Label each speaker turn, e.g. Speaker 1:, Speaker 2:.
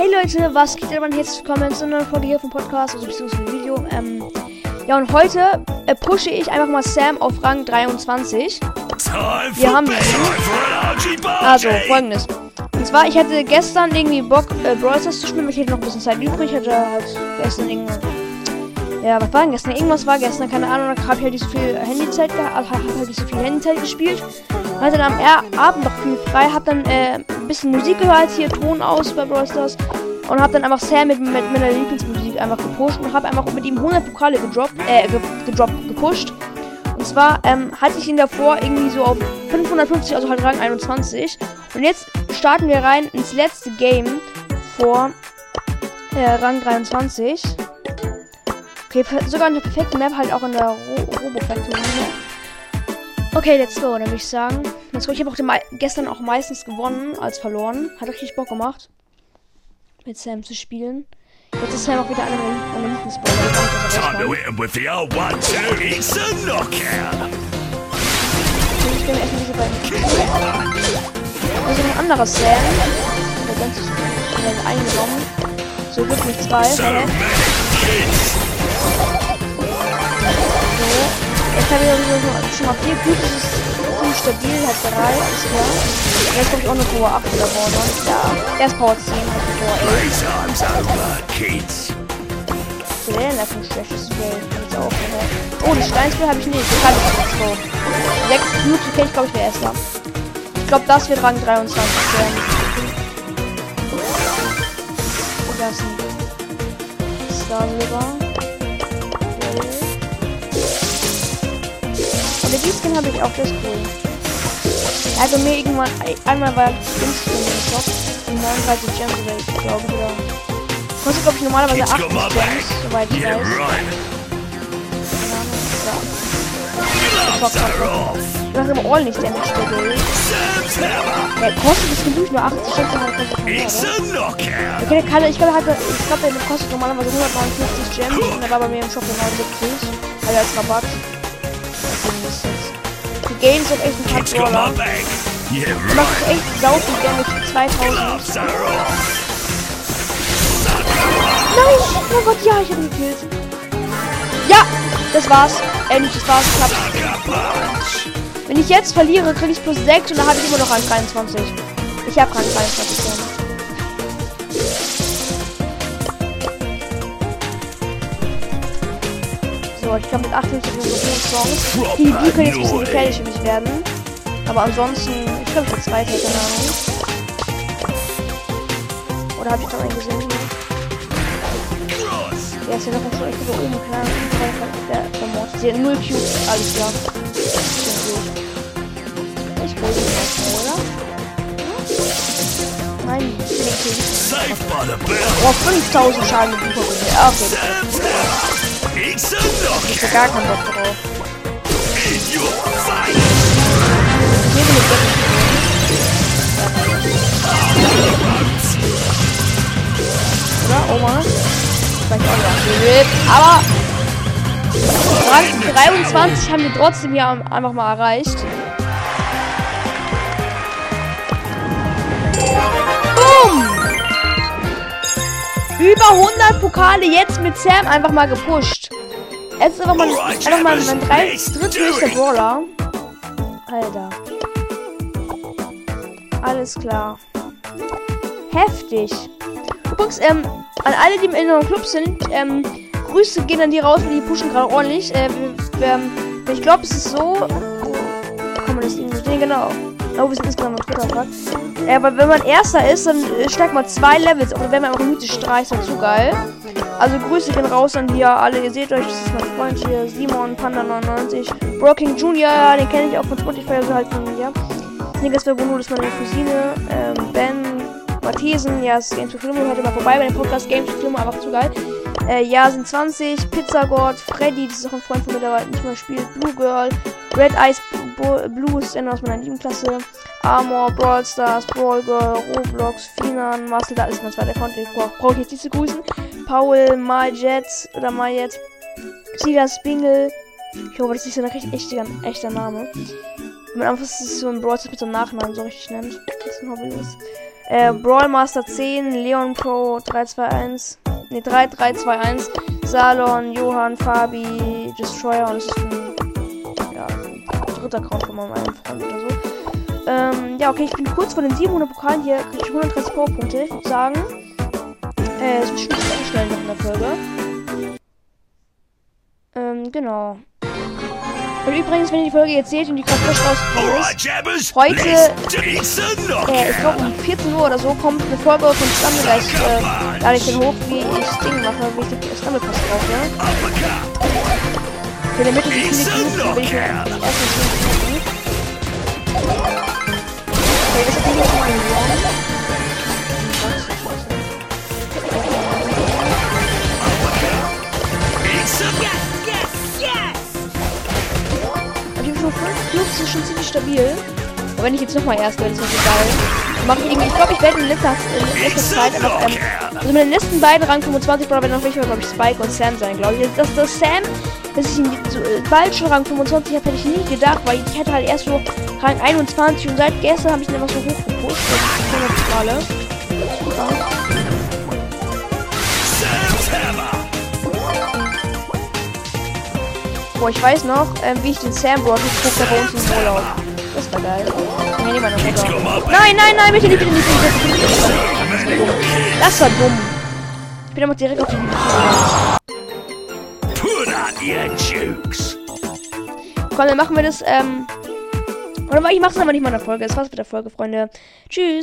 Speaker 1: Hey Leute, was geht denn herzlich willkommen zu einer Folge hier vom Podcast, also beziehungsweise Video. Ähm, ja, und heute äh, pushe ich einfach mal Sam auf Rang 23. Wir haben Also, folgendes. Und zwar, ich hatte gestern irgendwie Bock, äh, Brawl Stars zu spielen, ich hatte noch ein bisschen Zeit übrig. Ich hatte halt gestern irgendwie. Ja, was war denn gestern? Irgendwas war gestern, keine Ahnung. Da habe ich halt nicht so viel Handyzeit gehabt, also habe halt nicht so viel Handyzeit gespielt. Hatte dann am Abend noch viel frei, hab dann äh, bisschen Musik gehört, hier Ton aus bei Brawl Stars. Und hab dann einfach Sam mit, mit meiner Lieblingsmusik einfach gepusht und hab einfach mit ihm 100 Pokale gedroppt, äh, gedroppt, gepusht. Und zwar ähm, hatte ich ihn davor irgendwie so auf 550, also halt Rang 21. Und jetzt starten wir rein ins letzte Game vor äh, Rang 23. Okay, sogar eine perfekte Map halt auch in der Ro Robo-Factory. Okay, let's go, dann würde ich sagen. Go. Ich habe auch gestern auch meistens gewonnen als verloren. Hat richtig Bock gemacht. Mit Sam zu spielen. Jetzt ist Sam auch wieder einer meiner Lieblingsbrawler. Ich bin erstmal diese beiden. Also ein anderer Sam. Der ganz eingenommen. So gut nicht zwei. So Jetzt habe ich schon mal vier gut, das ist ziemlich stabil, hat drei, alles klar. Jetzt ich auch eine Power 8 oder Power 9. Ja, erst Power 10, hat Power 11. So, der ist ein schlechtes. Hab ich auch gehört. Oh, die Steinspiel habe ich nicht. Das ich nicht so. 6 Minuten okay, ich glaube, ich wäre erster. Ich glaube, das wird Rang 23 werden. Das ist ein Star Silber. Aber die Skin habe ich auch, das cool. Also mir irgendwann, einmal war Skin im Shop, die 39 Gems oder ich glaube oder. Kostet glaube ich normalerweise 8 Gems, soweit ich weiß. Ich mache aber all nicht Damage der Bild. Der kostet das Gefühl nur 80 Gems, aber kostet mehr, Okay, der kann, ich glaube, ich glaube, der kostet normalerweise 159 Gems und der war bei mir im Shop für 79. Also als Rabatt mindestens. Die Games sind echt ein paar Brawler. Yeah, macht echt sau viel Damage 2000. Nein! Oh Gott, ja, ich hab ihn gekillt. Ja! Das war's. Endlich, das war's. Knapp. Wenn ich jetzt verliere, kriege ich plus 6 und dann habe ich immer noch einen 23. Ich habe keinen 23. So, ich glaube mit 58 sind so Chance. Die, die können jetzt ein bisschen gefährlich für mich werden. Aber ansonsten, ich glaube, ich bin Zweiter, keine Ahnung. Oder habe ich noch einen gesehen? Ja, ist ja noch so echt da oben, keine Ahnung. Der, der Mod. Sie hat 0 Cubes, alles klar. Ich will ihn nicht oder? Nein, Oh, 5000 Schaden mit Super. Ja, okay. Ich hab gar keinen Bock drauf. Hier bin ich Oder? Oma? Vielleicht auch Aber Rang 23 haben wir trotzdem hier einfach mal erreicht. Boom! Über 100 Pokale jetzt mit Sam einfach mal gepusht. Jetzt ist einfach mal, einfach mal mein drei, dritthöchster Brawler. Alter. Alles klar. Heftig. Übrigens, ähm, an alle, die im inneren Club sind, ähm, Grüße gehen an die raus, weil die pushen gerade ordentlich. Äh, ähm, ich glaube, es ist so. Kann man das irgendwie sehen? Genau. Oh, wir sind insgesamt auf Twitter Ja, aber wenn man Erster ist, dann äh, steigt man zwei Levels. Oder wenn man einfach mythisch streicht, ist zu geil. Also Grüße gehen raus an die alle. Ihr seht euch, das ist mein Freund hier, Simon Panda99. Broking Junior, den kenne ich auch von Spotify, also halt von mir. Snickers Verbundo, das ist meine Cousine. Ähm, Ben Mathesen, ja, das Games to Film. Hört mal vorbei bei dem Podcast Games to Film, einfach zu geil. Äh, ja, sind 20. Pizzagod, Freddy, das ist auch ein Freund von mir, der nicht mehr spielt. Blue Girl, Red Eyes Blue ist einer aus meiner Lieblingsklasse. Armor, Brawl Stars, Brawl Girl, Roblox, Finan, Marcel, da ist mein zweiter Account, den brauche ich jetzt nicht zu grüßen. Paul, Majet oder Majet, Silas Bingle. Ich hoffe, das ist so ein recht echter, echter Name. Wenn man einfach so ein Brawl Stars mit so einem Nachnamen so richtig nennt. Das ist ein Hobby ist. Äh, Brawl Master 10, Leon Pro 321, ne 3321, Salon, Johann, Fabi, Destroyer und es ist ein, Account von meinem Freund oder so. Ähm, ja, okay, ich bin kurz vor den 700 Pokalen hier, kriege ich 130 Powerpunkte. Ich würde sagen, äh, es wird schon schnell noch in der Folge. Ähm, genau. Und übrigens, wenn ihr die Folge jetzt seht und die gerade frisch rausgekommen ist, heute, äh, ich glaube um 14 Uhr oder so, kommt eine Folge von Stumblegeist, äh, lade ich den hoch, wie ich das Ding mache, wie ich den Stumblepass brauche. Für damit ich die viele Cubes, will ich mir erst mal 10 Minuten. Okay, das hat mich jetzt mal gewonnen. nur 5 Cubes ist schon ziemlich stabil. Aber wenn ich jetzt nochmal erst werde, ist das geil. Mache ich irgendwie, ich glaube, ich werde in letzter, in letzter Zeit einfach, ähm, also mit den letzten beiden Rang 25 Brawler werden noch welche, glaube ich, Spike und Sam sein, glaube ich. Dass das Sam, dass ich ihn so, äh, bald schon Rang 25 habe, hätte ich nie gedacht, weil ich hätte halt erst so Rang 21 und seit gestern habe ich ihn einfach so hoch gepusht. Das ist. Boah, ich weiß noch, ähm, wie ich den Sam Broad geguckt habe bei uns im Urlaub. Das war geil. Nee, meine Mutter. Nein, nein, nein, bitte nicht, bitte nicht, bitte nicht. Das war dumm. Das war dumm. Ich bin einfach direkt auf die Komm, dann machen wir das, ähm... Oder ich mach's aber nicht mal in der Folge. Das war's mit der Folge, Freunde. Tschüss.